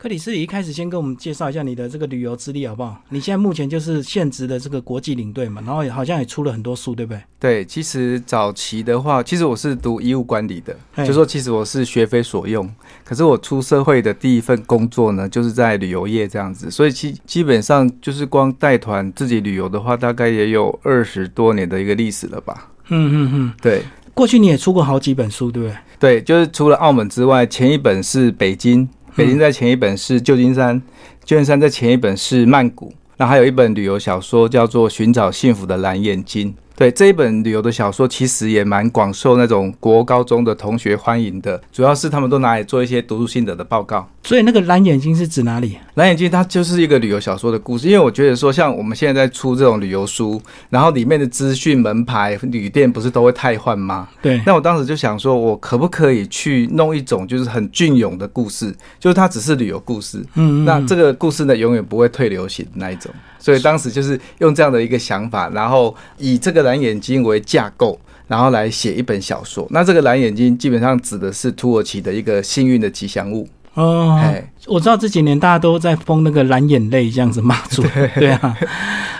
克里斯，你一开始先跟我们介绍一下你的这个旅游资历好不好？你现在目前就是现职的这个国际领队嘛，然后也好像也出了很多书，对不对？对，其实早期的话，其实我是读医务管理的，就说其实我是学非所用。可是我出社会的第一份工作呢，就是在旅游业这样子，所以基基本上就是光带团自己旅游的话，大概也有二十多年的一个历史了吧。嗯嗯嗯。对过去你也出过好几本书，对不对？对，就是除了澳门之外，前一本是北京，北京在前一本是旧金山，旧金山在前一本是曼谷，那还有一本旅游小说叫做《寻找幸福的蓝眼睛》。对这一本旅游的小说，其实也蛮广受那种国高中的同学欢迎的，主要是他们都拿来做一些读书心得的报告。所以那个蓝眼睛是指哪里？蓝眼睛它就是一个旅游小说的故事，因为我觉得说，像我们现在在出这种旅游书，然后里面的资讯、门牌、旅店不是都会太换吗？对，那我当时就想说，我可不可以去弄一种就是很隽永的故事，就是它只是旅游故事，嗯，嗯那这个故事呢永远不会退流行的那一种。所以当时就是用这样的一个想法，然后以这个蓝眼睛为架构。然后来写一本小说，那这个蓝眼睛基本上指的是土耳其的一个幸运的吉祥物。哦，哎，我知道这几年大家都在封那个蓝眼泪这样子骂主，对啊。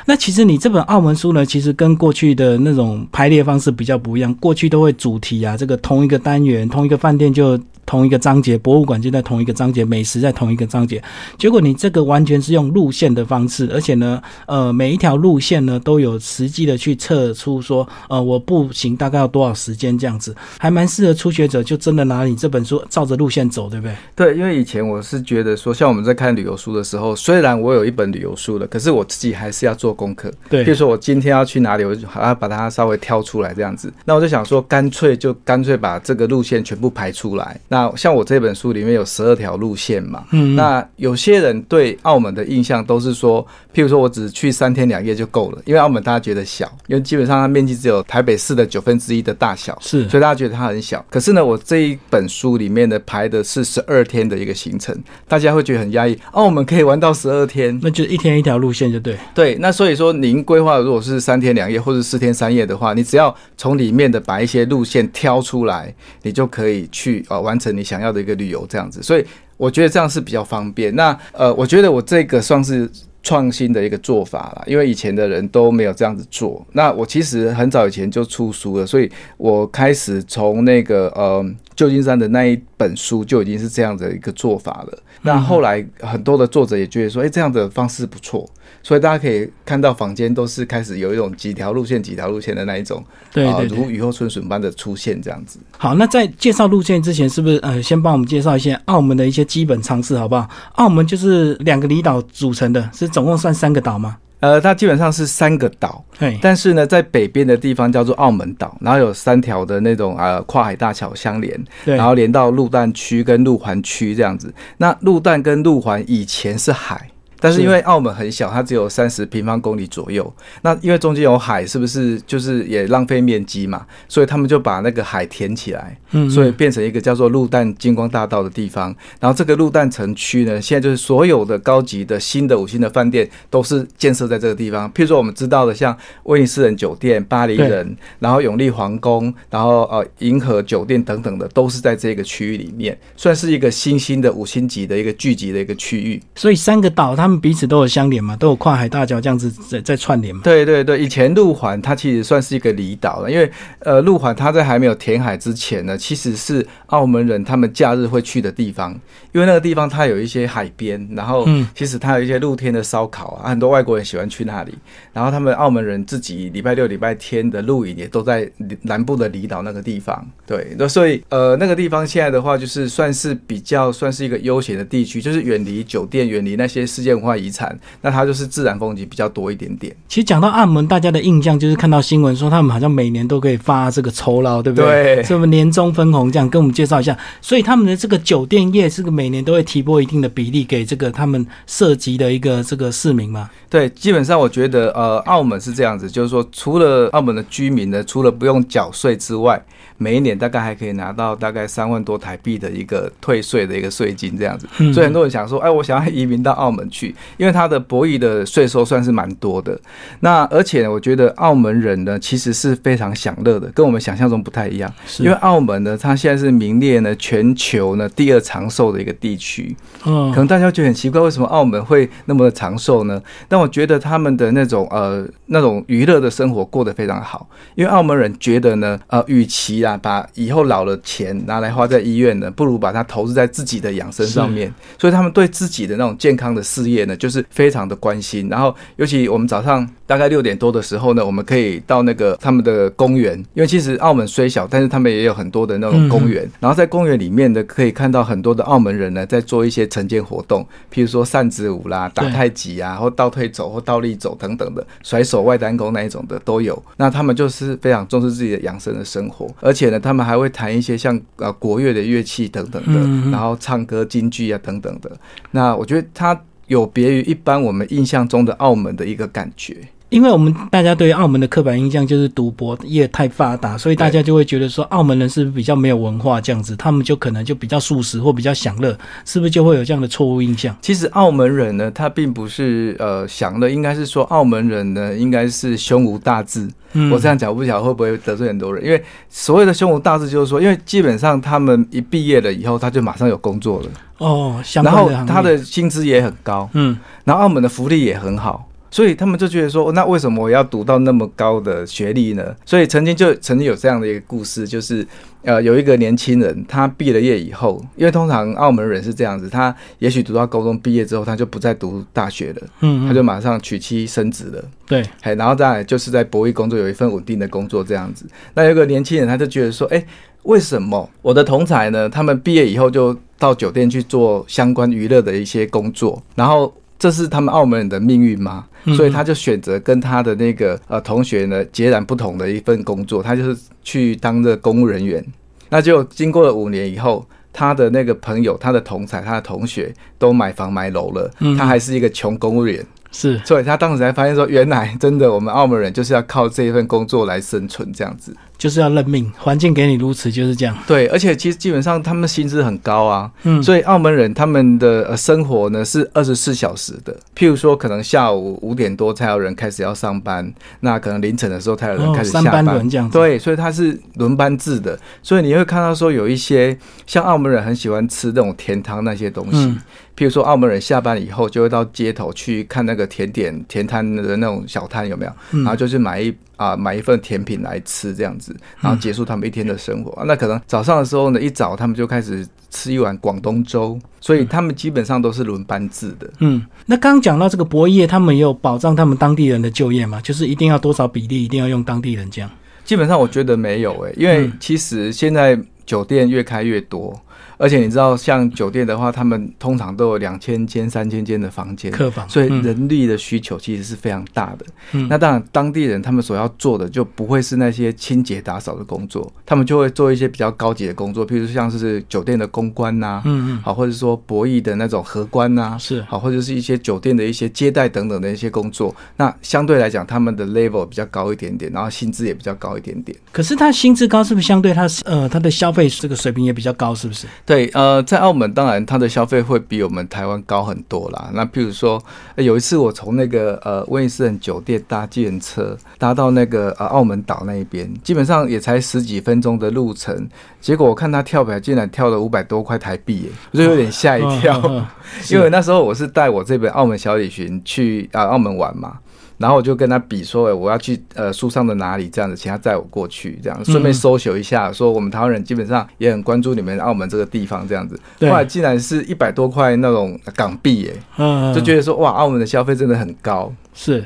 那其实你这本澳门书呢，其实跟过去的那种排列方式比较不一样。过去都会主题啊，这个同一个单元、同一个饭店就同一个章节，博物馆就在同一个章节，美食在同一个章节。结果你这个完全是用路线的方式，而且呢，呃，每一条路线呢都有实际的去测出说，呃，我步行大概要多少时间这样子，还蛮适合初学者，就真的拿你这本书照着路线走，对不对？对，因为以前我是觉得说，像我们在看旅游书的时候，虽然我有一本旅游书了，可是我自己还是要做功课。对比如说我今天要去哪里，我就还要把它稍微挑出来这样子。那我就想说，干脆就干脆把这个路线全部排出来。那像我这本书里面有十二条路线嘛，嗯，那有些人对澳门的印象都是说，譬如说我只去三天两夜就够了，因为澳门大家觉得小，因为基本上它面积只有台北市的九分之一的大小，是所以大家觉得它很小。可是呢，我这一本书里面的排的是十二天的一个行程，大家会觉得很压抑。哦，我们可以玩到十二天，那就一天一条路线就对。对。那所以说，您规划如果是三天两夜或者四天三夜的话，你只要从里面的把一些路线挑出来，你就可以去呃完成你想要的一个旅游这样子。所以我觉得这样是比较方便。那呃，我觉得我这个算是。创新的一个做法了，因为以前的人都没有这样子做。那我其实很早以前就出书了，所以我开始从那个呃旧金山的那一本书就已经是这样的一个做法了。那后来很多的作者也觉得说，哎、这样的方式不错，所以大家可以看到房间都是开始有一种几条路线、几条路线的那一种，对。如雨后春笋般的出现这样子。好，那在介绍路线之前，是不是呃先帮我们介绍一些澳门的一些基本常识，好不好？澳门就是两个离岛组成的，是总共算三个岛吗？呃，它基本上是三个岛，嘿，但是呢，在北边的地方叫做澳门岛，然后有三条的那种呃跨海大桥相连，对，然后连到鹿弹区跟鹿环区这样子。那鹿弹跟鹿环以前是海。但是因为澳门很小，它只有三十平方公里左右。那因为中间有海，是不是就是也浪费面积嘛？所以他们就把那个海填起来，嗯，所以变成一个叫做鹿蛋金光大道的地方。然后这个鹿蛋城区呢，现在就是所有的高级的新的五星的饭店都是建设在这个地方。譬如说我们知道的，像威尼斯人酒店、巴黎人，然后永利皇宫，然后呃银河酒店等等的，都是在这个区域里面，算是一个新兴的五星级的一个聚集的一个区域。所以三个岛他们彼此都有相连嘛，都有跨海大桥这样子在在串联嘛。对对对，以前路环它其实算是一个离岛了，因为呃路环它在还没有填海之前呢，其实是澳门人他们假日会去的地方，因为那个地方它有一些海边，然后嗯其实它有一些露天的烧烤啊，很多外国人喜欢去那里，然后他们澳门人自己礼拜六、礼拜天的露营也都在南部的离岛那个地方，对，那所以呃那个地方现在的话就是算是比较算是一个悠闲的地区，就是远离酒店、远离那些世界文化遗产，那它就是自然风景比较多一点点。其实讲到澳门，大家的印象就是看到新闻说他们好像每年都可以发这个酬劳，对不对？对是不是年终分红这样？跟我们介绍一下。所以他们的这个酒店业是个每年都会提拨一定的比例给这个他们涉及的一个这个市民嘛？对，基本上我觉得，呃，澳门是这样子，就是说，除了澳门的居民呢，除了不用缴税之外，每一年大概还可以拿到大概三万多台币的一个退税的一个税金这样子。嗯所以很多人想说，哎，我想要移民到澳门去，因为它的博弈的税收算是蛮多的。那而且我觉得澳门人呢，其实是非常享乐的，跟我们想象中不太一样。因为澳门呢，它现在是名列呢全球呢第二长寿的一个地区。嗯可能大家觉得很奇怪，为什么澳门会那么的长寿呢？但我觉得他们的那种呃那种娱乐的生活过得非常好，因为澳门人觉得呢，呃，与其啊把以后老了钱拿来花在医院呢，不如把它投资在自己的养生上面。所以他们对自己的那种健康的事业呢，就是非常的关心。然后，尤其我们早上大概六点多的时候呢，我们可以到那个他们的公园，因为其实澳门虽小，但是他们也有很多的那种公园。然后在公园里面呢，可以看到很多的澳门人呢在做一些晨间活动，譬如说扇子舞啦、打太极啊，或倒退走或倒立走等等的，甩手外单弓那一种的都有。那他们就是非常重视自己的养生的生活，而且呢，他们还会弹一些像呃国乐的乐器等等的，然后唱歌、京剧啊等等的。那我觉得它有别于一般我们印象中的澳门的一个感觉。因为我们大家对澳门的刻板印象就是赌博业太发达，所以大家就会觉得说澳门人是不是比较没有文化这样子，他们就可能就比较素食或比较享乐，是不是就会有这样的错误印象？其实澳门人呢，他并不是呃享乐，应该是说澳门人呢，应该是胸无大志。嗯我这样讲，我不晓得会不会得罪很多人，因为所谓的胸无大志，就是说，因为基本上他们一毕业了以后，他就马上有工作了，哦，相然后他的薪资也很高，嗯然后澳门的福利也很好。所以他们就觉得说，那为什么我要读到那么高的学历呢？所以曾经就曾经有这样的一个故事，就是呃，有一个年轻人，他毕了业以后，因为通常澳门人是这样子，他也许读到高中毕业之后，他就不再读大学了，嗯，他就马上娶妻生子了。对，哎，然后再来就是在博弈工作有一份稳定的工作这样子。那有一个年轻人，他就觉得说，哎，为什么我的同才呢？他们毕业以后就到酒店去做相关娱乐的一些工作，然后这是他们澳门人的命运吗？嗯所以他就选择跟他的那个呃同学呢截然不同的一份工作，他就是去当这个公务人员。那就经过了五年以后，他的那个朋友、他的同才、他的同学都买房买楼了，嗯他还是一个穷公务员。是所以他当时才发现说，原来真的我们澳门人就是要靠这一份工作来生存这样子。就是要认命，环境给你如此，就是这样。对，而且其实基本上他们薪资很高啊，嗯，所以澳门人他们的呃生活呢是二十四小时的。譬如说，可能下午五点多才有人开始要上班，那可能凌晨的时候才有人哦开始下三班轮这样子。，对，所以它是轮班制的，所以你会看到说有一些像澳门人很喜欢吃那种甜汤那些东西，嗯。譬如说澳门人下班以后就会到街头去看那个甜点甜摊的那种小摊有没有，嗯。然后就去买一啊、买一份甜品来吃这样子，然后结束他们一天的生活。啊那可能早上的时候呢，一早他们就开始吃一碗广东粥，所以他们基本上都是轮班制的。嗯，那刚刚讲到这个博业，他们也有保障他们当地人的就业嘛？就是一定要多少比例，一定要用当地人这样。基本上我觉得没有诶、因为嗯其实现在酒店越开越多，而且你知道，像酒店的话，他们通常都有两千间、三千间的房间，客房，所以嗯人力的需求其实是非常大的。嗯那当然，当地人他们所要做的就不会是那些清洁打扫的工作，他们就会做一些比较高级的工作，譬如像是酒店的公关呐、嗯嗯，好，或者说博弈的那种荷官呐、是好，或者是一些酒店的一些接待等等的一些工作。那相对来讲，他们的 level 比较高一点点，然后薪资也比较高一点点。可是他薪资高，是不是相对他呃他的消费这个水平也比较高？是不是？对，呃，在澳门当然它的消费会比我们台湾高很多啦。那譬如说，呃有一次我从那个呃威尼斯人酒店搭计程车搭到那个呃澳门岛那一边，基本上也才十几分钟的路程，结果我看他跳表竟然跳了五百多块台币耶，我就有点吓一跳。因为那时候我是带我这本澳门小旅行去啊、澳门玩嘛，然后我就跟他比说，欸我要去呃树上的哪里？这样子，请他载我过去，这样顺便搜寻一下，说我们台湾人基本上也很关注你们澳门这个地方这样子。对。后来竟然是一百多块那种港币耶，嗯，就觉得说哇，澳门的消费真的很高。是。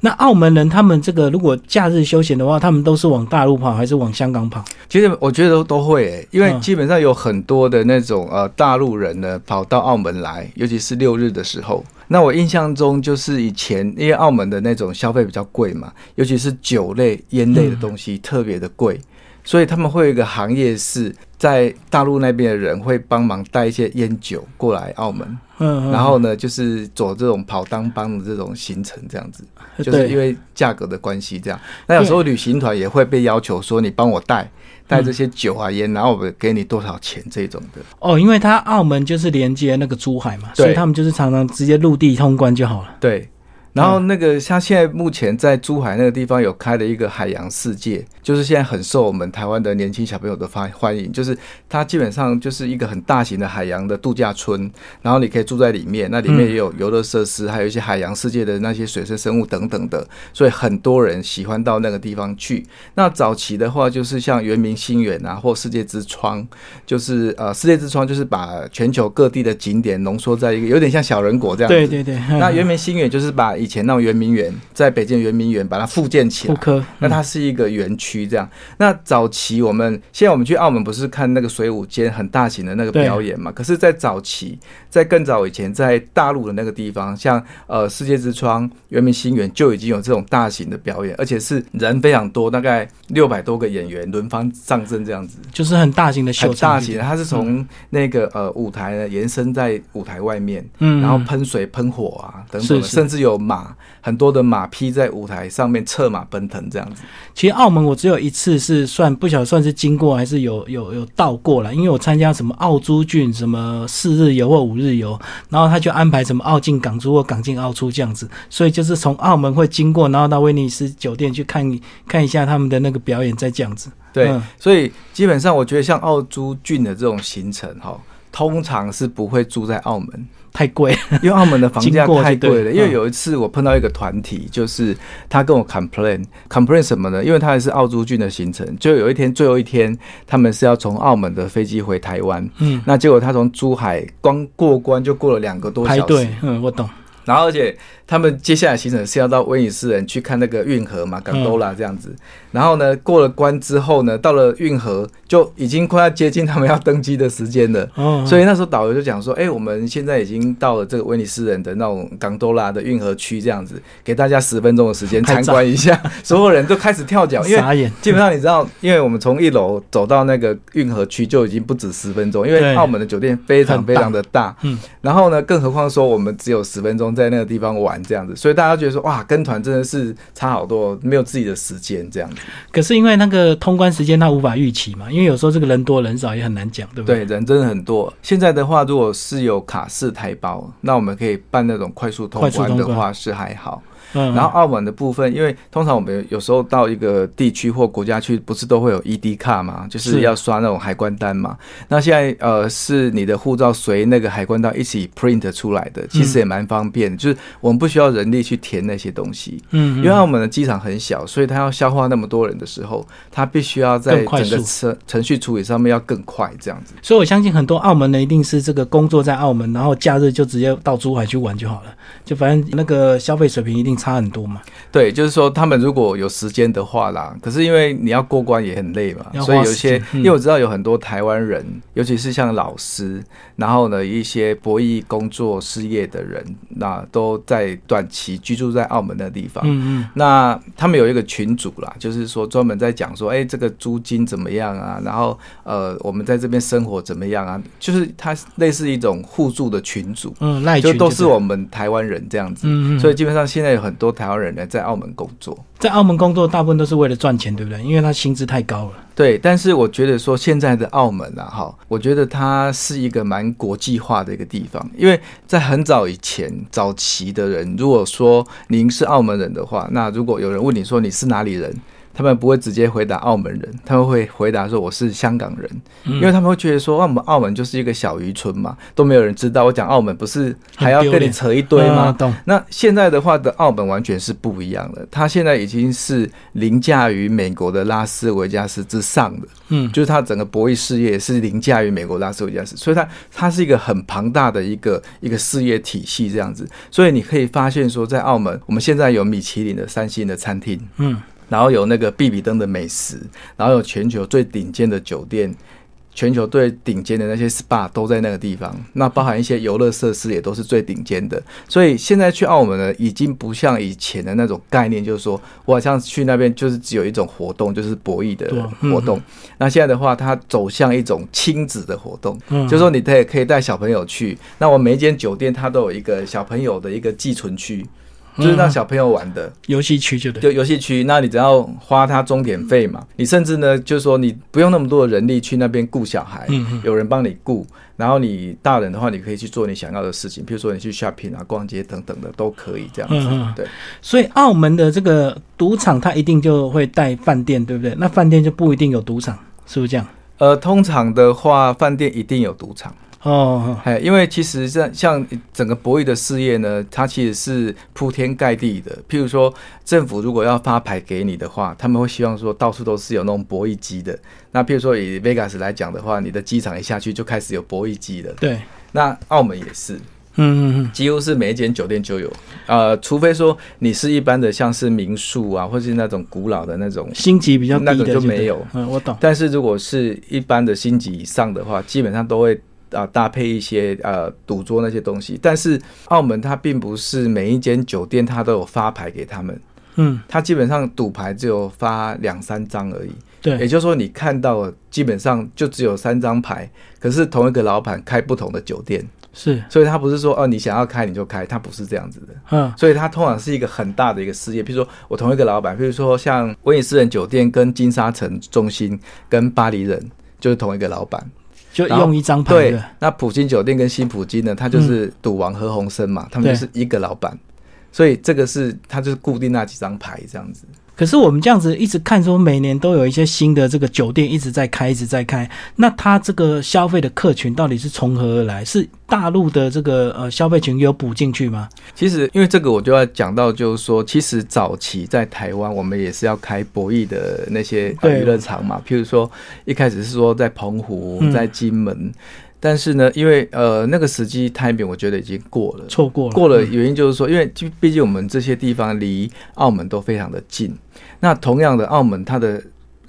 那澳门人他们这个如果假日休闲的话，他们都是往大陆跑还是往香港跑？其实我觉得都都会诶，因为嗯基本上有很多的那种呃大陆人呢跑到澳门来，尤其是六日的时候。那我印象中就是以前因为澳门的那种消费比较贵嘛，尤其是酒类、烟类的东西特别的贵。所以他们会有一个行业是在大陆那边的人会帮忙带一些烟酒过来澳门，嗯，嗯然后呢，就是走这种跑当帮的这种行程，这样子，就是因为为价格的关系，这样。那有时候旅行团也会被要求说，你帮我带带这些酒啊烟，然后我给你多少钱这种的。哦，因为它澳门就是连接那个珠海嘛，所以他们就是常常直接陆地通关就好了。对，然后那个像现在目前在珠海那个地方有开了一个海洋世界，就是现在很受我们台湾的年轻小朋友的欢欢迎，就是它基本上就是一个很大型的海洋的度假村，然后你可以住在里面，那里面也有游乐设施，还有一些海洋世界的那些水生生物等等的，所以很多人喜欢到那个地方去。那早期的话，就是像圆明新园啊，或世界之窗，就是呃世界之窗就是把全球各地的景点浓缩在一个有点像小人国这样子。对对对，那圆明新园就是把以前那种圆明园，在北京圆明园把它复建起来。那它是一个园区这样。那早期我们现在我们去澳门不是看那个水舞间很大型的那个表演嘛？可是，在早期，在更早以前，在大陆的那个地方，像呃世界之窗、圆明新园就已经有这种大型的表演，而且是人非常多，大概六百多个演员轮番上阵这样子。就是很大型的秀很大型的，它是从那个呃舞台呢延伸在舞台外面，嗯，然后喷水、喷火啊等等，是是甚至有马，很多的马匹在舞台上面策马奔腾这样子。其实澳门我只有一次是算不晓得算是经过还是有有有到过了，因为我参加什么澳珠郡什么四日游或五日游，然后他就安排什么澳进港珠或港进澳出这样子，所以就是从澳门会经过，然后到威尼斯酒店去看看一下他们的那个表演，再这样子。对，嗯所以基本上我觉得像澳珠郡的这种行程哈，通常是不会住在澳门。太贵，因为澳门的房价太贵了。因为有一次我碰到一个团体，就是他跟我 complain complain 什么呢？因为他也是澳洲郡的行程，就有一天最后一天，他们是要从澳门的飞机回台湾，嗯，那结果他从珠海光过关就过了两个多小时。排队，，嗯，我懂，然后而且他们接下来行程是要到威尼斯人去看那个运河嘛，港多拉这样子。然后呢，过了关之后呢，到了运河就已经快要接近他们要登机的时间了。哦，所以那时候导游就讲说，哎、我们现在已经到了这个威尼斯人的那种港多拉的运河区，这样子，给大家十分钟的时间参观一下。所有人都开始跳脚，因为，基本上你知道，因为我们从一楼走到那个运河区就已经不止十分钟，因为澳门的酒店非常非常的大，嗯，然后呢，更何况说我们只有十分钟在那个地方玩这样子，所以大家觉得说哇，跟团真的是差好多，没有自己的时间这样子。可是因为那个通关时间他无法预期嘛，因为有时候这个人多人少也很难讲，对不对？对，人真的很多。现在的话，如果是有卡式台胞，那我们可以办那种快速通关的话是还好。嗯，然后澳门的部分，因为通常我们有时候到一个地区或国家去，不是都会有 ED 卡嘛，就是是要刷那种海关单嘛。那现在呃是你的护照随那个海关单一起 print 出来的，其实也蛮方便的，就是我们不需要人力去填那些东西。嗯，嗯因为澳门的机场很小，所以它要消化那么多人的时候，它必须要在快整个速程程序处理上面要更快，这样子。所以我相信很多澳门人一定是这个工作在澳门，然后假日就直接到珠海去玩就好了，就反正那个消费水平一定差很多嘛。对，就是说他们如果有时间的话啦，可是因为你要过关也很累嘛所以有一些，嗯因为我知道有很多台湾人，尤其是像老师，然后呢一些博弈工作失业的人，那都在短期居住在澳门的地方。嗯嗯，那他们有一个群组啦，就是说专门在讲说，哎、这个租金怎么样啊？然后呃，我们在这边生活怎么样啊？就是它类似一种互助的群组，嗯，就都是我们台湾人这样子。嗯嗯，所以基本上现在有很多台湾人呢在澳门工作。在澳门工作大部分都是为了赚钱，对不对？因为他薪资太高了。对，但是我觉得说现在的澳门啊，哈，我觉得它是一个蛮国际化的一个地方，因为在很早以前早期的人，如果说您是澳门人的话，那如果有人问你说你是哪里人，他们不会直接回答澳门人，他们会回答说我是香港人，嗯因为他们会觉得说，啊我们澳门就是一个小渔村嘛，都没有人知道。我讲澳门不是还要跟你扯一堆吗？那现在的话的澳门完全是不一样的，它现在已经是凌驾于美国的拉斯维加斯之上的，嗯，就是它整个博弈事业是凌驾于美国拉斯维加斯，所以它它是一个很庞大的一个一个事业体系这样子。所以你可以发现说，在澳门，我们现在有米其林的三星的餐厅，嗯，然后有那个必比登的美食，然后有全球最顶尖的酒店。全球最顶尖的那些 SPA 都在那个地方，那包含一些游乐设施也都是最顶尖的。所以现在去澳门呢，已经不像以前的那种概念，就是说我好像去那边就是只有一种活动，就是博弈的活动。那现在的话，它走向一种亲子的活动，就是说你带可以带小朋友去。那我每一间酒店它都有一个小朋友的一个寄存区。就是让小朋友玩的游戏区，就对，就游戏区。那你只要花他钟点费嘛，你甚至呢，就是说你不用那么多的人力去那边雇小孩，有人帮你雇。然后你大人的话，你可以去做你想要的事情，比如说你去 shopping 啊、逛街等等的都可以这样子。对，所以澳门的这个赌场，它一定就会带饭店，对不对？那饭店就不一定有赌场，是不是这样？呃，通常的话，饭店一定有赌场。哦，哎，因为其实像像整个博弈的事业呢，它其实是铺天盖地的。譬如说，政府如果要发牌给你的话，他们会希望说到处都是有那种博弈机的。那譬如说以 Vegas 来讲的话，你的机场一下去就开始有博弈机了。对，那澳门也是，嗯嗯嗯，几乎是每一间酒店就有。呃，除非说你是一般的像是民宿啊，或是那种古老的那种星级比较低的就没有。嗯，我懂。但是如果是一般的星级以上的话，基本上都会。啊，搭配一些呃赌桌那些东西，但是澳门它并不是每一间酒店它都有发牌给他们，嗯，它基本上赌牌只有发两三张而已，对，也就是说你看到基本上就只有三张牌，可是同一个老板开不同的酒店，是，所以他不是说哦你想要开你就开，他不是这样子的，嗯，所以他通常是一个很大的一个事业，比如说我同一个老板，比如说像威尼斯人酒店跟金沙城中心跟巴黎人就是同一个老板。就用一张牌。对，那普金酒店跟新普金呢，他就是赌王何鸿燊嘛，他们就是一个老板，所以这个是他就是固定那几张牌这样子。可是我们这样子一直看，说每年都有一些新的这个酒店一直在开，一直在开。那它这个消费的客群到底是从何而来？是大陆的这个呃消费群有补进去吗？其实，因为这个我就要讲到，就是说，其实早期在台湾，我们也是要开博弈的那些娱乐场嘛。譬如说，一开始是说在澎湖，在金门。但是呢，因为呃那个时机太平，我觉得已经过了，错过了。过了原因就是说，因为毕竟我们这些地方离澳门都非常的近。那同样的，澳门它的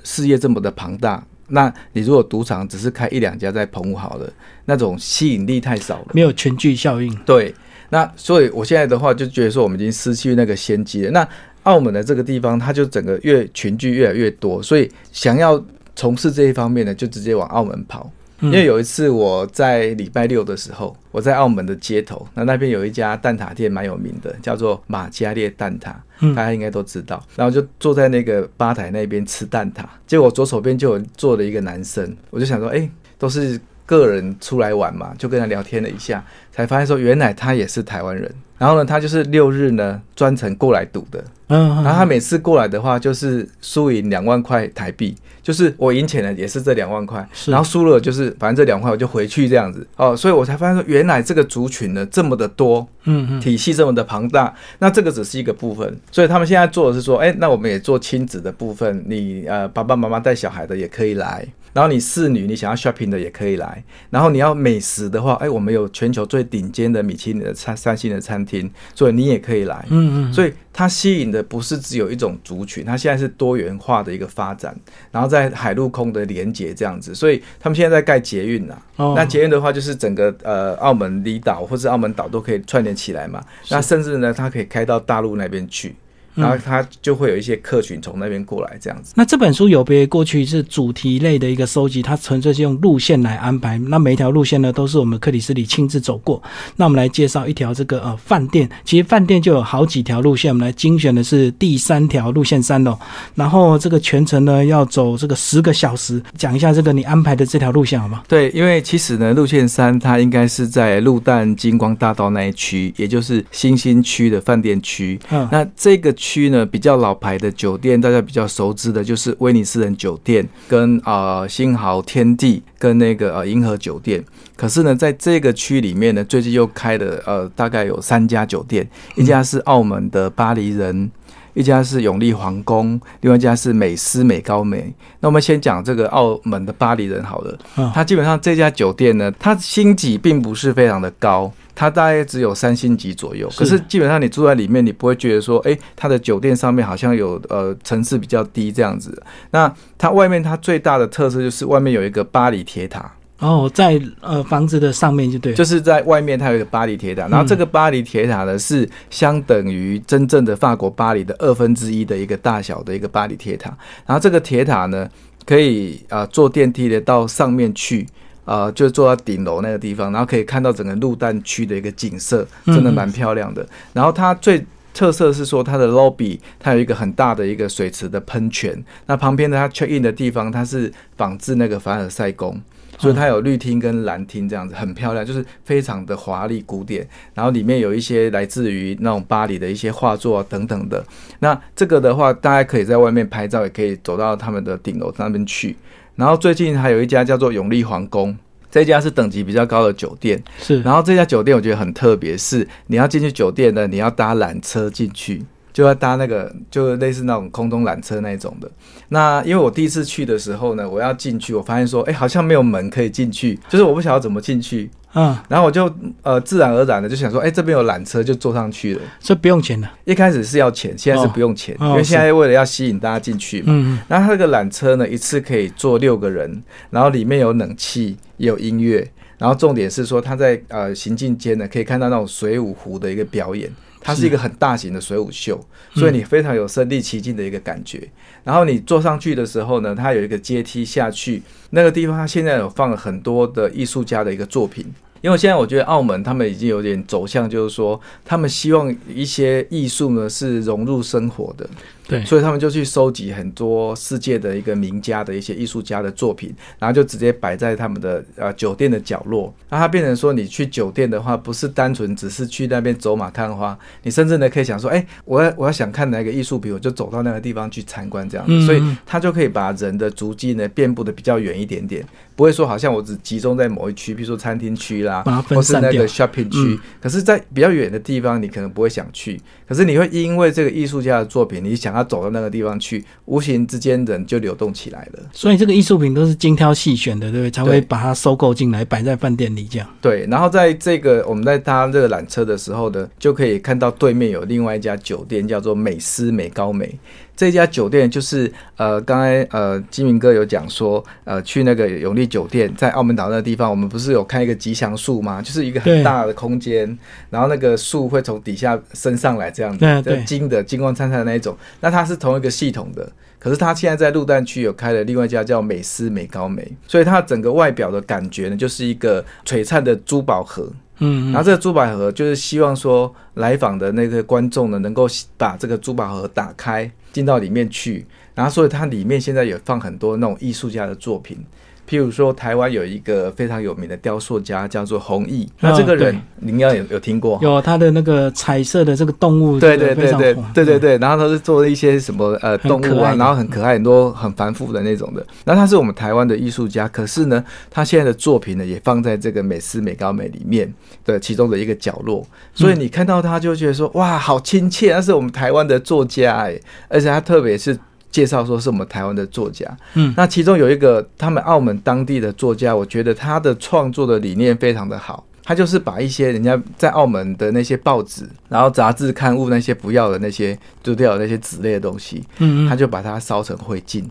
事业这么的庞大，那你如果赌场只是开一两家在澎湖好了，那种吸引力太少了，没有群聚效应。对，那所以我现在的话就觉得说，我们已经失去那个先机了。那澳门的这个地方，它就整个越群聚越来越多，所以想要从事这一方面呢，就直接往澳门跑。因为有一次我在礼拜六的时候，我在澳门的街头，那那边有一家蛋挞店蛮有名的，叫做马加列蛋挞，大家应该都知道。然后就坐在那个吧台那边吃蛋挞，结果左手边就有坐了一个男生，我就想说，哎，都是个人出来玩嘛，就跟他聊天了一下，才发现说原来他也是台湾人。然后呢，他就是六日呢专程过来赌的，嗯，然后他每次过来的话，就是输赢两万块台币，就是我赢钱了也是这两万块，然后输了就是反正这两块我就回去这样子。哦，所以我才发现说原来这个族群呢这么的多，嗯嗯，体系这么的庞大，那这个只是一个部分，所以他们现在做的是说，哎，那我们也做亲子的部分，你呃爸爸妈妈带小孩的也可以来。然后你侍女，你想要 shopping 的也可以来。然后你要美食的话，哎，我们有全球最顶尖的米其林的餐三星的餐厅，所以你也可以来。嗯嗯。所以它吸引的不是只有一种族群，它现在是多元化的一个发展。然后在海陆空的连接这样子，所以他们现在在盖捷运呐。哦。那捷运的话，就是整个呃澳门离岛或者澳门岛都可以串联起来嘛。那甚至呢，它可以开到大陆那边去。然后他就会有一些客群从那边过来，这样子。那这本书有别过去是主题类的一个收集，它纯粹是用路线来安排。那每一条路线呢，都是我们克里斯里亲自走过。那我们来介绍一条这个呃饭店，其实饭店就有好几条路线，我们来精选的是第三条路线三哦。然后这个全程呢要走这个十个小时，讲一下这个你安排的这条路线好吗？对，因为其实呢，路线三它应该是在陆淡金光大道那一区，也就是新兴区的饭店区。嗯，那这个。区呢比较老牌的酒店，大家比较熟知的就是威尼斯人酒店、跟啊新豪天地、跟那个呃银河酒店。可是呢，在这个区里面呢，最近又开了呃大概有三家酒店，一家是澳门的巴黎人，一家是永利皇宫，另外一家是美思美高美。那我们先讲这个澳门的巴黎人好了，嗯它基本上这家酒店呢，它星级并不是非常的高。它大概只有三星级左右，可是基本上你住在里面，你不会觉得说，哎、它的酒店上面好像有呃层次比较低这样子。那它外面它最大的特色就是外面有一个巴黎铁塔，哦，在呃房子的上面就对，就是在外面它有一个巴黎铁塔，然后这个巴黎铁塔呢是相等于真正的法国巴黎的二分之一的一个大小的一个巴黎铁塔，然后这个铁塔呢可以呃坐电梯的到上面去。呃，就坐到顶楼那个地方，然后可以看到整个陆蛋区的一个景色，真的蛮漂亮的。然后它最特色是说它的 lobby 它有一个很大的一个水池的喷泉，那旁边的它 check in 的地方它是仿制那个凡尔赛宫。所以它有绿厅跟蓝厅这样子，很漂亮，就是非常的华丽古典。然后里面有一些来自于那种巴黎的一些画作啊等等的。那这个的话，大家可以在外面拍照，也可以走到他们的顶楼那边去。然后最近还有一家叫做永利皇宫，这家是等级比较高的酒店。是然后这家酒店我觉得很特别，是你要进去酒店呢，你要搭缆车进去，就要搭那个就类似那种空中缆车那一种的。那因为我第一次去的时候呢，我要进去，我发现说，哎，好像没有门可以进去，就是我不晓得怎么进去。嗯，然后我就呃自然而然的就想说，哎，这边有缆车，就坐上去了。所以不用钱的，一开始是要钱，现在是不用钱，哦因为现在为了要吸引大家进去嘛。嗯，然后它这个缆车呢，一次可以坐六个人，然后里面有冷气，也有音乐，然后重点是说它在呃行进间呢，可以看到那种水舞湖的一个表演，它是一个很大型的水舞秀，所以你非常有身临其境的一个感觉。然后你坐上去的时候呢，它有一个阶梯下去，那个地方它现在有放了很多的艺术家的一个作品。因为现在我觉得澳门他们已经有点走向，就是说他们希望一些艺术呢是融入生活的，对，所以他们就去收集很多世界的一个名家的一些艺术家的作品，然后就直接摆在他们的呃酒店的角落。那它变成说，你去酒店的话，不是单纯只是去那边走马看花，你甚至呢可以想说，哎、我要我要想看哪个艺术品，我就走到那个地方去参观这样子。嗯所以它就可以把人的足迹呢遍布的比较远一点点，不会说好像我只集中在某一区，比如说餐厅区啦，或是那个 shopping 区。嗯可是，在比较远的地方，你可能不会想去。可是你会因为这个艺术家的作品，你想要走到那个地方去，无形之间人就流动起来了。所以这个艺术品都是精挑细选的，对不对？才会把它收购进来，摆在饭店里这样。对，然后在这个我们在搭这个缆车的时候呢，就可以看到对面有另外一家酒店，叫做美思美高美。这家酒店就是呃，刚才呃，金明哥有讲说，呃，去那个永利酒店，在澳门岛那个地方，我们不是有看一个吉祥树吗？就是一个很大的空间，然后那个树会从底下升上来，这样子，对金的金光灿灿的那一种。那它是同一个系统的，可是他现在在陆蛋区有开了另外一家叫美思美高梅，所以它整个外表的感觉呢，就是一个璀璨的珠宝盒。嗯，然后这个珠宝盒就是希望说来访的那个观众呢，能够把这个珠宝盒打开，进到里面去。然后所以它里面现在也放很多那种艺术家的作品。譬如说，台湾有一个非常有名的雕塑家叫做弘毅，那这个人对。你应该有有听过，有他的那个彩色的这个动物，对这个对对对对对对，然后他是做了一些什么呃动物啊，然后很可爱，很多很繁复的那种的。那他是我们台湾的艺术家，可是呢，他现在的作品呢也放在这个美思美高美里面的其中的一个角落，所以你看到他就觉得说哇，好亲切，那是我们台湾的作家哎，而且他特别是。介绍说是我们台湾的作家，嗯那其中有一个他们澳门当地的作家，我觉得他的创作的理念非常的好。他就是把一些人家在澳门的那些报纸，然后杂志刊物那些不要的那些丢掉的那些纸类的东西，嗯嗯，他就把它烧成灰烬，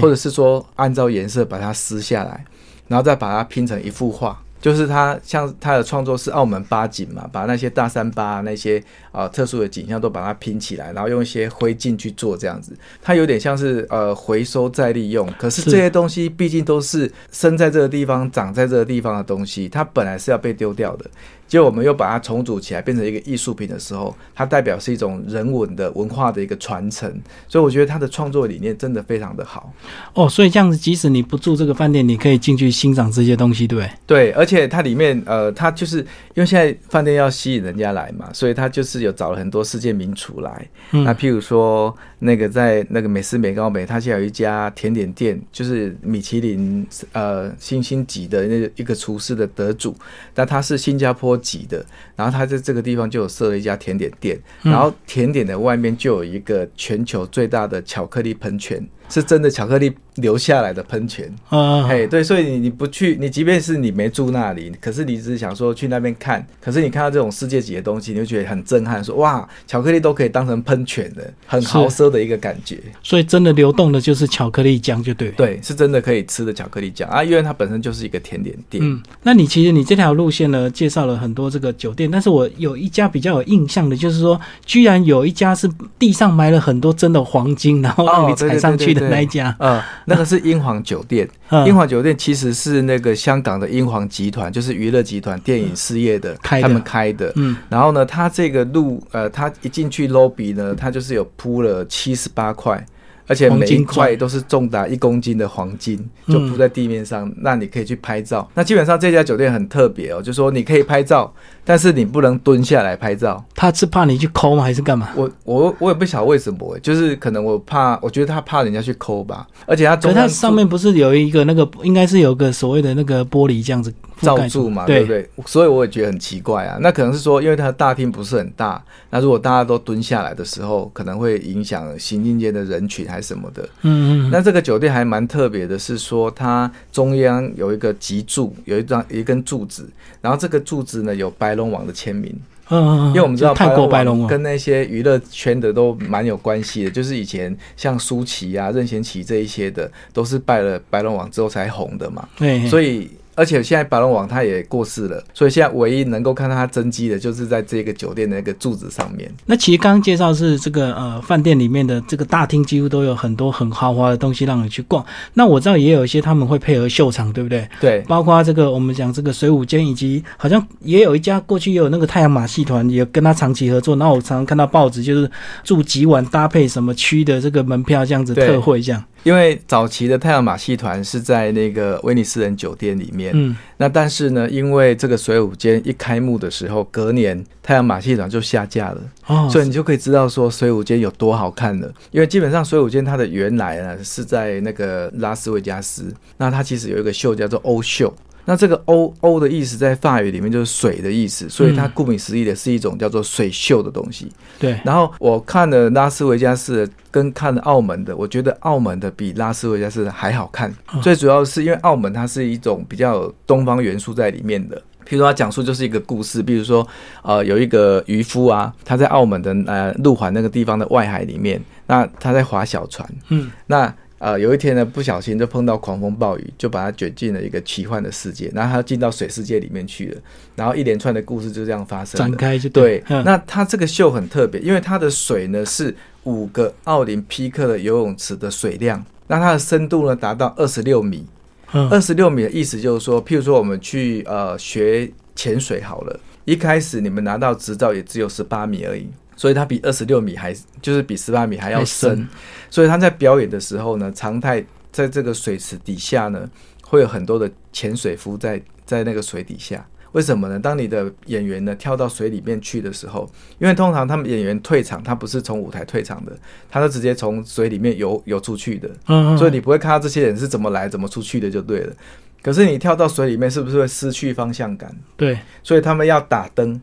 或者是说按照颜色把它撕下来，然后再把它拼成一幅画。就是他像他的创作是澳门八景嘛，把那些大三巴啊那些啊、呃特殊的景象都把它拼起来，然后用一些灰烬去做这样子。它有点像是呃回收再利用，可是是这些东西毕竟都是生在这个地方、长在这个地方的东西，它本来是要被丢掉的。结果我们又把它重组起来，变成一个艺术品的时候，它代表是一种人文的文化的一个传承。所以我觉得他的创作理念真的非常的好。哦，所以这样子，即使你不住这个饭店，你可以进去欣赏这些东西，对不对？对，而且它里面呃，它就是因为现在饭店要吸引人家来嘛，所以它就是有找了很多世界名厨来。嗯那譬如说那个在那个美式美高美，它现在有一家甜点店，就是米其林呃星星级的那个一个厨师的得主，但他是新加坡籍的，然后他在这个地方就有设了一家甜点店，然后甜点的外面就有一个全球最大的巧克力喷泉。是真的巧克力留下来的喷泉，啊，嘿，对，所以你你不去，你即便是你没住那里，可是你只是想说去那边看，可是你看到这种世界级的东西，你就觉得很震撼，说哇，巧克力都可以当成喷泉的，很豪奢的一个感觉。所以真的流动的就是巧克力浆，就对。对，是真的可以吃的巧克力酱啊，因为它本身就是一个甜点店。嗯，那你其实你这条路线呢，介绍了很多这个酒店，但是我有一家比较有印象的，就是说居然有一家是地上埋了很多真的黄金，然后让你踩上去的那一家。呃，那个是英皇酒店。英皇酒店其实是那个香港的英皇集团，就是娱乐集团电影事业的，他们开的。嗯，然后呢，它这个路，呃，它一进去 lobby 呢，它就是有铺了七十八块。而且每一块都是重达一公斤的黄金，就铺在地面上，那你可以去拍照。那基本上这家酒店很特别哦，就说你可以拍照，但是你不能蹲下来拍照。他是怕你去抠吗？还是干嘛？我我我也不晓得为什么，就是可能我怕，我觉得他怕人家去抠吧。而且他，可它上面不是有一个那个，应该是有个所谓的那个玻璃这样子。罩住嘛，对不对？所以我也觉得很奇怪啊。那可能是说，因为它的大厅不是很大，那如果大家都蹲下来的时候，可能会影响行进间的人群还是什么的。嗯嗯。那这个酒店还蛮特别的，是说它中央有一个脊柱，有一张一根柱子，然后这个柱子呢有白龙王的签名。因为我们知道泰国白龙王跟那些娱乐圈的都蛮有关系的，就是以前像舒淇啊、任贤齐这一些的，都是拜了白龙王之后才红的嘛。对。所以。而且现在白龙王他也过世了，所以现在唯一能够看到他真迹的，就是在这个酒店的那个柱子上面。那其实刚刚介绍是这个呃饭店里面的这个大厅，几乎都有很多很豪华的东西让你去逛。那我知道也有一些他们会配合秀场，对不对？对，包括这个我们讲这个水舞间，以及好像也有一家过去也有那个太阳马戏团也跟他长期合作。然后我常常看到报纸就是住几晚搭配什么区的这个门票这样子特惠这样。因为早期的太阳马戏团是在那个威尼斯人酒店里面，嗯，那但是呢，因为这个水舞间一开幕的时候，隔年太阳马戏团就下架了，哦，所以你就可以知道说水舞间有多好看了。因为基本上水舞间它的原来呢是在那个拉斯维加斯，那它其实有一个秀叫做欧秀。那这个欧欧的意思在法语里面就是水的意思，所以它顾名思义的是一种叫做水秀的东西。对。然后我看了拉斯维加斯跟看了澳门的，我觉得澳门的比拉斯维加斯的还好看。最主要是因为澳门它是一种比较有东方元素在里面的，譬如说它讲述就是一个故事，比如说呃有一个渔夫啊，他在澳门的呃路环那个地方的外海里面，那他在划小船。嗯。那呃，有一天呢，不小心就碰到狂风暴雨，就把他卷进了一个奇幻的世界，然后他进到水世界里面去了，然后一连串的故事就这样发生。展开就对。那他这个秀很特别，因为它的水呢是五个奥林匹克的游泳池的水量，那它的深度呢达到二十六米。二十六米的意思就是说，譬如说我们去呃学潜水好了，一开始你们拿到执照也只有十八米而已。所以它比二十六米还就是比十八米还要深，所以他在表演的时候呢，常态在这个水池底下呢，会有很多的潜水夫在在那个水底下。为什么呢？当你的演员呢跳到水里面去的时候，因为通常他们演员退场，他不是从舞台退场的，他是直接从水里面游游出去的。嗯，所以你不会看到这些人是怎么来怎么出去的就对了。可是你跳到水里面，是不是会失去方向感？对，所以他们要打灯。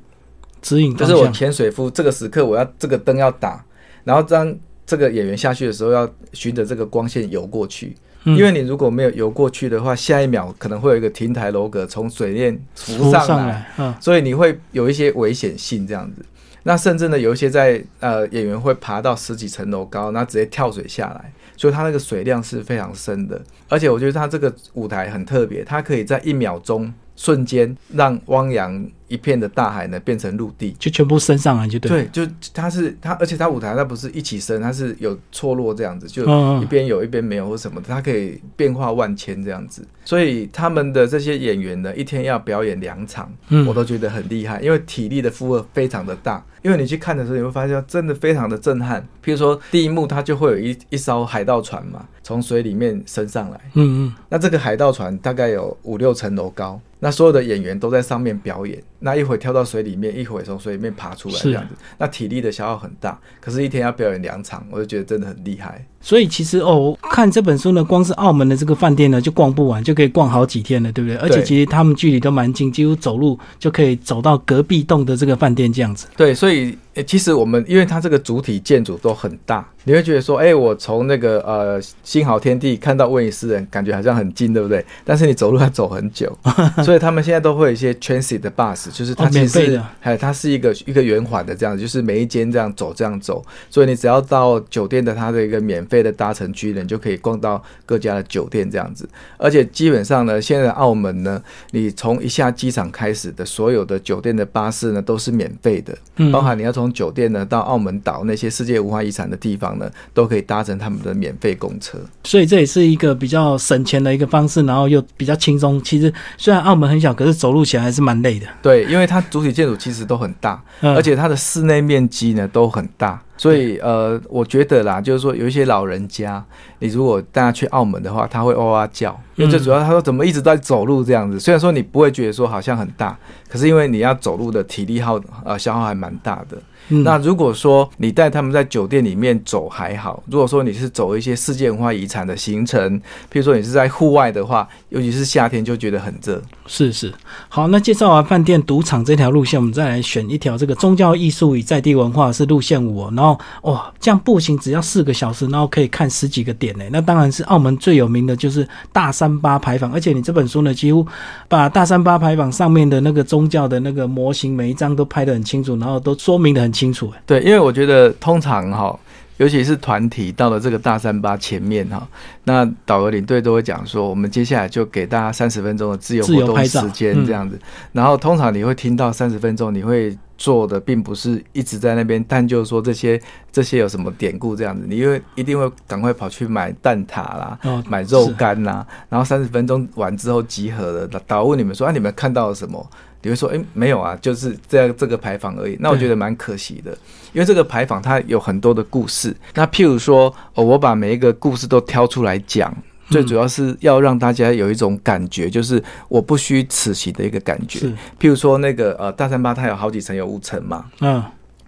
指引就是我潜水夫，这个时刻我要这个灯要打，然后当这个演员下去的时候，要循着这个光线游过去。因为你如果没有游过去的话，下一秒可能会有一个亭台楼阁从水面浮上来，所以你会有一些危险性这样子。那甚至呢，有一些在呃演员会爬到十几层楼高，然后直接跳水下来，所以它那个水量是非常深的。而且我觉得它这个舞台很特别，它可以在一秒钟瞬间让汪洋。一片的大海呢，变成陆地，就全部升上来就对。对，就它是它，而且它舞台它不是一起升，它是有错落这样子，就一边有一边没有或什么的，它可以变化万千这样子。所以他们的这些演员呢，一天要表演两场，我都觉得很厉害，因为体力的负荷非常的大。因为你去看的时候，你会发现真的非常的震撼。譬如说第一幕，它就会有一一艘海盗船嘛，从水里面升上来。嗯嗯。那这个海盗船大概有五六层楼高，那所有的演员都在上面表演，那一会跳到水里面，一会从水里面爬出来，这样子，那体力的消耗很大。可是，一天要表演两场，我就觉得真的很厉害。所以其实哦，我看这本书呢，光是澳门的这个饭店呢，就逛不完，就可以逛好几天了，对不对？而且其实他们距离都蛮近，几乎走路就可以走到隔壁栋的这个饭店这样子。对，所以诶其实我们因为它这个主体建筑都很大，你会觉得说，哎、我从那个呃新好天地看到威尼斯人，感觉好像很近，对不对？但是你走路要走很久，所以他们现在都会有一些 transit 的 bus，就是它哦其实是免费的，还有它是一个一个圆环的这样子，就是每一间这样走这样走，所以你只要到酒店的它的一个免费的搭乘区呢，你就可以逛到各家的酒店这样子。而且基本上呢，现在澳门呢，你从一下机场开始的所有的酒店的巴士呢都是免费的，嗯包含你要从酒店呢到澳门岛那些世界文化遗产的地方呢，都可以搭乘他们的免费公车。所以这也是一个比较省钱的一个方式，然后又比较轻松。其实虽然澳门很小，可是走路起来还是蛮累的。对，因为它主体建筑其实都很大，嗯而且它的室内面积呢都很大，所以呃，我觉得啦，就是说有一些老人家，你如果带他去澳门的话，他会哇哇叫，因为最主要他说怎么一直在走路这样子。虽然说你不会觉得说好像很大，可是因为你要走路的体力耗呃消耗还蛮大的。嗯那如果说你带他们在酒店里面走还好，如果说你是走一些世界文化遗产的行程，譬如说你是在户外的话，尤其是夏天就觉得很热。是是，好，那介绍完饭店、赌场这条路线，我们再来选一条这个宗教艺术与在地文化是路线五、哦，然后哇，这样步行只要四个小时，然后可以看十几个点呢。那当然是澳门最有名的就是大三巴牌坊，而且你这本书呢，几乎把大三巴牌坊上面的那个宗教的那个模型每一张都拍得很清楚，然后都说明得很清楚。哎对，因为我觉得通常哈，尤其是团体到了这个大三八前面哈，那导游领队都会讲说，我们接下来就给大家三十分钟的自由自活动时间嗯这样子。然后通常你会听到三十分钟，你会做的并不是一直在那边探究说这些这些有什么典故这样子，你因为一定会赶快跑去买蛋挞啦。哦，买肉干啦、然后三十分钟完之后集合了，导导游问你们说啊，你们看到了什么？你会说，诶，没有啊，就是这样这个牌坊而已。那我觉得蛮可惜的，因为这个牌坊它有很多的故事。那譬如说，哦，我把每一个故事都挑出来讲，最主要是要让大家有一种感觉，就是我不虚此行的一个感觉。譬如说，那个呃大三巴它有好几层，有五层嘛，嗯，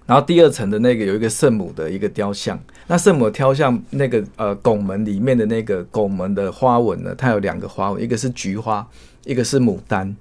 然后第二层的那个有一个圣母的一个雕像，那圣母雕像那个呃拱门里面的那个拱门的花纹呢，它有两个花纹，一个是菊花，一个是牡丹。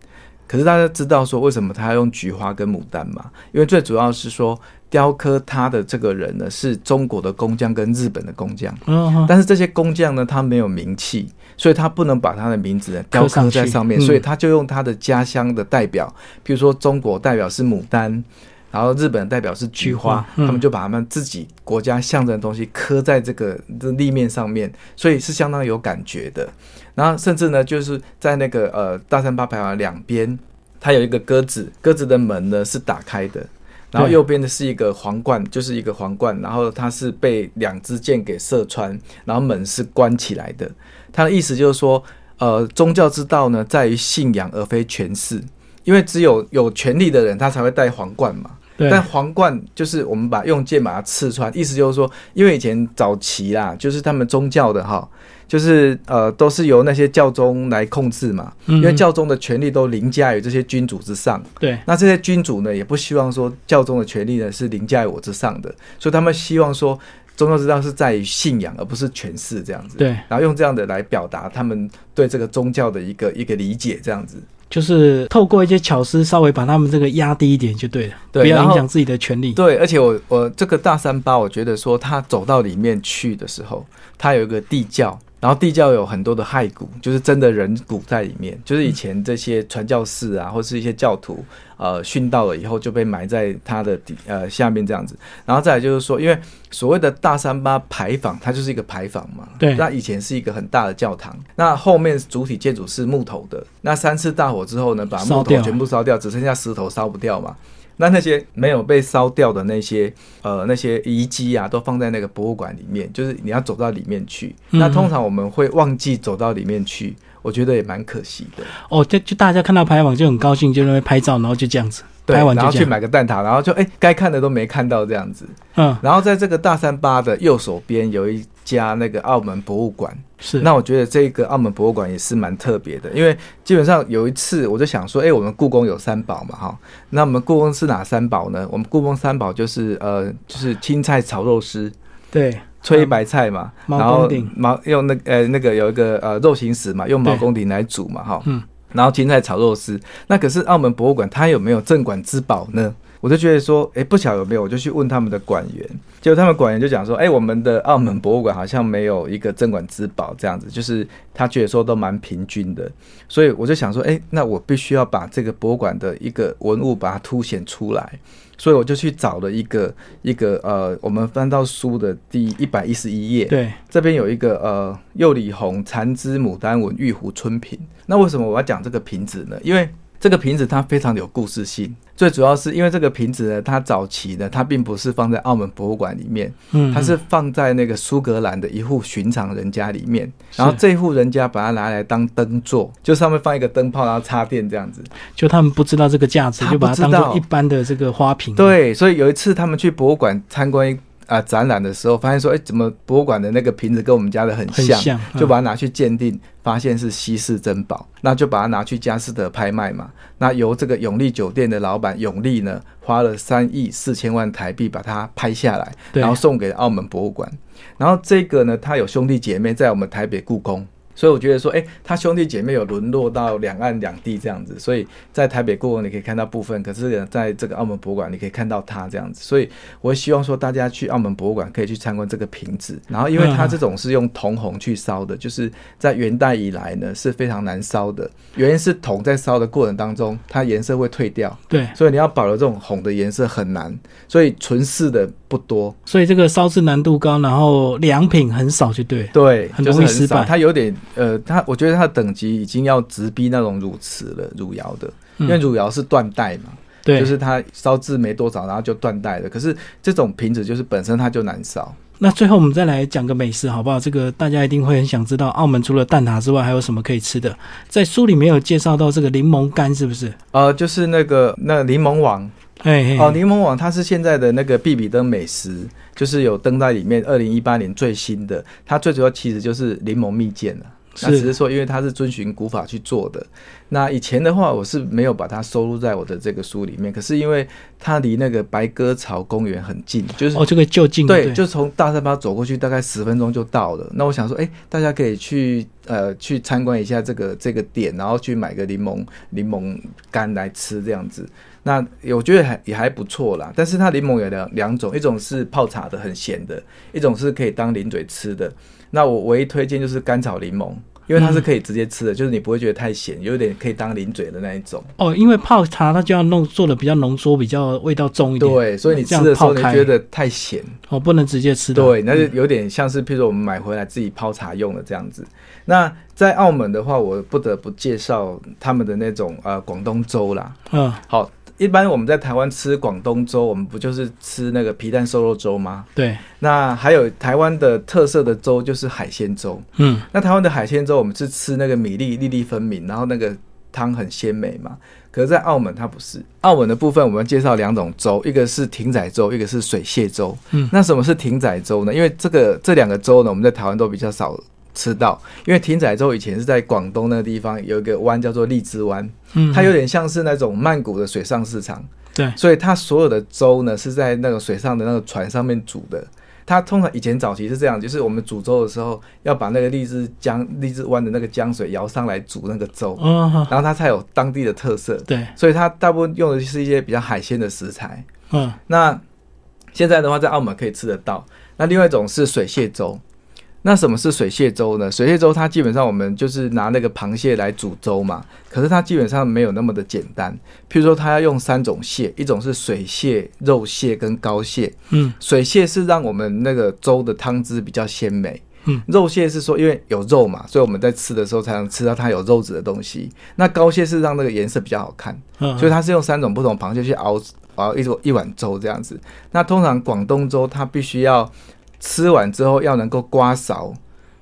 可是大家知道说为什么他要用菊花跟牡丹吗？因为最主要是说雕刻他的这个人呢是中国的工匠跟日本的工匠，嗯，但是这些工匠呢他没有名气，所以他不能把他的名字呢雕刻在上面，上嗯所以他就用他的家乡的代表，比如说中国代表是牡丹。然后日本代表是菊花，嗯他们就把他们自己国家象征的东西刻在这个这立面上面，所以是相当有感觉的。然后甚至呢，就是在那个呃大三八牌坊两边，它有一个鸽子，鸽子的门呢是打开的，然后右边的是一个皇冠，就是一个皇冠，然后它是被两支箭给射穿，然后门是关起来的。它的意思就是说，呃，宗教之道呢在于信仰而非权势，因为只有有权力的人他才会戴皇冠嘛。对，但皇冠就是我们把用剑把它刺穿，意思就是说，因为以前早期啦，就是他们宗教的哈，就是呃都是由那些教宗来控制嘛，因因为教宗的权力都凌驾于这些君主之上。对那这些君主呢，也不希望说教宗的权力呢是凌驾于我之上的，所以他们希望说宗教之道是在于信仰，而不是权势这样子。对，然后用这样的来表达他们对这个宗教的一个一个理解，这样子。就是透过一些巧思，稍微把他们这个压低一点就对了，不要影响自己的权利。对，而且我我这个大三八，我觉得说他走到里面去的时候，他有一个地窖，然后地窖有很多的骸骨，就是真的人骨在里面，就是以前这些传教士啊，或是一些教徒，呃，殉道了以后就被埋在他的底呃下面这样子。然后再来就是说，因为所谓的大三巴牌坊，它就是一个牌坊嘛，对那以前是一个很大的教堂，那后面主体建筑是木头的，那三次大火之后呢，把木头全部烧掉，只剩下石头烧不掉嘛。那那些没有被烧掉的那些呃那些遗迹啊，都放在那个博物馆里面，就是你要走到里面去。嗯那通常我们会忘记走到里面去，我觉得也蛮可惜的。哦，就就大家看到拍完就很高兴，就认为拍照，然后就这样子对，拍完然后去就这样。买个蛋挞，然后就哎该看的都没看到这样子。嗯，然后在这个大三巴的右手边有一加那个澳门博物馆。是，那我觉得这个澳门博物馆也是蛮特别的，因为基本上有一次我就想说，哎，我们故宫有三宝嘛，哈，那我们故宫是哪三宝呢？我们故宫三宝就是呃，就是青菜炒肉丝，对，炊白菜嘛，然后鼎。毛用那呃那个有一个呃肉形石嘛，用毛公鼎来煮嘛，哈，嗯，然后青菜炒肉丝。那可是澳门博物馆它有没有镇馆之宝呢？我就觉得说，哎，不晓得有没有，我就去问他们的馆员，结果他们馆员就讲说，哎，我们的澳门博物馆好像没有一个镇馆之宝这样子，就是他觉得说都蛮平均的，所以我就想说，哎，那我必须要把这个博物馆的一个文物把它凸显出来，所以我就去找了一个一个呃，我们翻到书的第一百一十一页，对，这边有一个呃釉里红残枝牡丹纹玉壶春瓶，那为什么我要讲这个瓶子呢？因为这个瓶子它非常有故事性，最主要是因为这个瓶子呢，它早期呢，它并不是放在澳门博物馆里面，嗯，它是放在那个苏格兰的一户寻常人家里面，然后这户人家把它拿来当灯座，就上面放一个灯泡，然后插电这样子，就他们不知道这个价值，就把它当做一般的这个花瓶。对，所以有一次他们去博物馆参观。啊，展览的时候发现说，哎，怎么博物馆的那个瓶子跟我们家的很像，就把它拿去鉴定，发现是稀世珍宝，那就把它拿去佳士得拍卖嘛。那由这个永利酒店的老板永利呢，花了三亿四千万台币把它拍下来，然后送给澳门博物馆。然后这个呢，他有兄弟姐妹在我们台北故宫。所以我觉得说，哎，他兄弟姐妹有沦落到两岸两地这样子，所以在台北故宫你可以看到部分，可是在这个澳门博物馆你可以看到它这样子。所以我希望说，大家去澳门博物馆可以去参观这个瓶子，然后因为它这种是用铜红去烧的，就是在元代以来呢是非常难烧的，原因是铜在烧的过程当中，它颜色会退掉，对，所以你要保留这种红的颜色很难，所以纯饰的不多，所以这个烧制难度高，然后良品很少，就对，对，很容易失败，它有点。呃，它我觉得它的等级已经要直逼那种乳瓷了，汝窑的，因为汝窑是断代嘛，对，就是它烧制没多少，然后就断代了。可是这种瓶子就是本身它就难烧。那最后我们再来讲个美食好不好？这个大家一定会很想知道，澳门除了蛋挞之外还有什么可以吃的？在书里面有介绍到这个柠檬干，是不是？呃，就是那个那柠檬网。哎，哦，柠檬网它是现在的那个必比登美食，就是有登在里面。二零一八年最新的，它最主要其实就是柠檬蜜饯了。那只是说，因为它是遵循古法去做的。那以前的话，我是没有把它收录在我的这个书里面。可是因为它离那个白鸽巢公园很近，就是哦，这个就近对，就从大三巴走过去，大概十分钟就到了。那我想说，哎，大家可以去呃去参观一下这个这个店，然后去买个柠檬柠檬干来吃这样子。那我觉得还也还不错啦。但是它柠檬有两两种，一种是泡茶的很咸的，一种是可以当零嘴吃的。那我唯一推荐就是甘草柠檬，因为它是可以直接吃的，就是你不会觉得太咸，有点可以当零嘴的那一种。哦，因为泡茶它就要弄做的比较浓缩，比较味道重一点。对，所以你吃的时候你觉得太咸，哦，不能直接吃。对，那就有点像是，譬如说我们买回来自己泡茶用的这样子。那在澳门的话，我不得不介绍他们的那种呃广东粥啦。嗯，好。一般我们在台湾吃广东粥，我们不就是吃那个皮蛋瘦肉粥吗？对。那还有台湾的特色的粥就是海鲜粥。嗯。那台湾的海鲜粥，我们是吃那个米粒粒粒分明，然后那个汤很鲜美嘛。可是，在澳门它不是。澳门的部分，我们介绍两种粥，一个是艇仔粥，一个是水蟹粥。嗯。那什么是艇仔粥呢？因为这个这两个粥呢，我们在台湾都比较少。吃到，因为艇仔粥以前是在广东那个地方有一个湾叫做荔枝湾，嗯，它有点像是那种曼谷的水上市场，对，所以它所有的粥呢是在那个水上的那个船上面煮的。它通常以前早期是这样，就是我们煮粥的时候要把那个荔枝江、荔枝湾的那个江水舀上来煮那个粥，嗯，然后它才有当地的特色，对，所以它大部分用的是一些比较海鲜的食材，嗯，那现在的话在澳门可以吃得到。那另外一种是水蟹粥。那什么是水蟹粥呢？水蟹粥它基本上我们就是拿那个螃蟹来煮粥嘛，可是它基本上没有那么的简单。譬如说，它要用三种蟹，一种是水蟹、肉蟹跟膏蟹。嗯，水蟹是让我们那个粥的汤汁比较鲜美。嗯，肉蟹是说因为有肉嘛，所以我们在吃的时候才能吃到它有肉质的东西。那膏蟹是让那个颜色比较好看。嗯，所以它是用三种不同螃蟹去熬熬一一碗粥这样子。那通常广东粥它必须要。吃完之后要能够刮勺，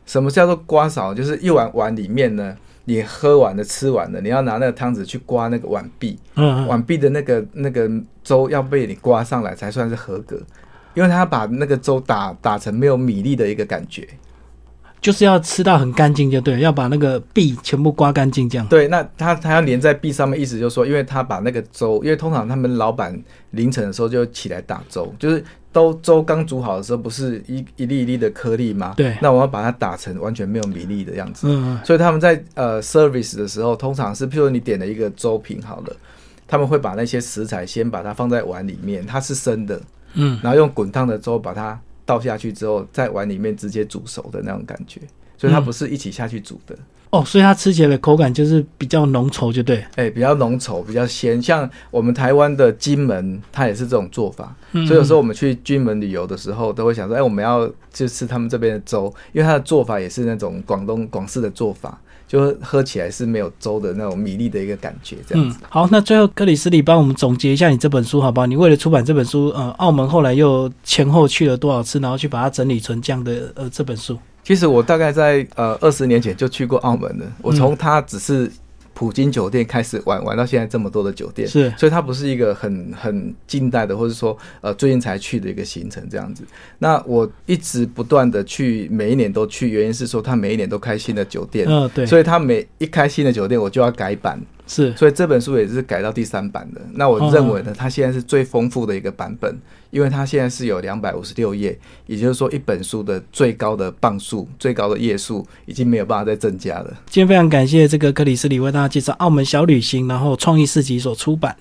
什么叫做刮勺？就是一碗碗里面呢，你喝完了、吃完了，你要拿那个汤匙去刮那个碗壁，嗯，碗壁的那个那个粥要被你刮上来才算是合格。因为他把那个粥打打成没有米粒的一个感觉。就是要吃到很干净就对了，要把那个壁全部刮干净这样。对，那他他要连在壁上面，意思就是说，因为他把那个粥，因为通常他们老板凌晨的时候就起来打粥，就是都粥刚煮好的时候，不是一一粒一粒的颗粒吗？对。那我要把它打成完全没有米粒的样子。嗯。所以他们在呃 service 的时候，通常是譬如你点了一个粥品好了，他们会把那些食材先把它放在碗里面，它是生的，嗯，然后用滚烫的粥把它。倒下去之后，在碗里面直接煮熟的那种感觉，所以它不是一起下去煮的。哦，所以它吃起来的口感就是比较浓稠，就对。哎，比较浓稠，比较鲜。像我们台湾的金门，它也是这种做法。所以有时候我们去金门旅游的时候，都会想说，哎，我们要就吃他们这边的粥，因为它的做法也是那种广东广式的做法。就喝起来是没有粥的那种米粒的一个感觉，这样子。好，那最后克里斯里帮我们总结一下你这本书好不好？你为了出版这本书，呃，澳门后来又前后去了多少次，然后去把它整理成这样的呃这本书。其实我大概在呃二十年前就去过澳门了，我从它只是。普京酒店开始玩玩到现在这么多的酒店，是，所以它不是一个很很近代的，或者说呃最近才去的一个行程这样子。那我一直不断的去，每一年都去，原因是说他每一年都开新的酒店，嗯对，所以他每一开新的酒店，我就要改版。是，所以这本书也是改到第三版的。那我认为呢，它现在是最丰富的一个版本，因为它现在是有两百五十六页，也就是说一本书的最高的磅数、最高的页数已经没有办法再增加了。今天非常感谢这个克里斯里为大家介绍《澳门小旅行》，然后创意市集所出版。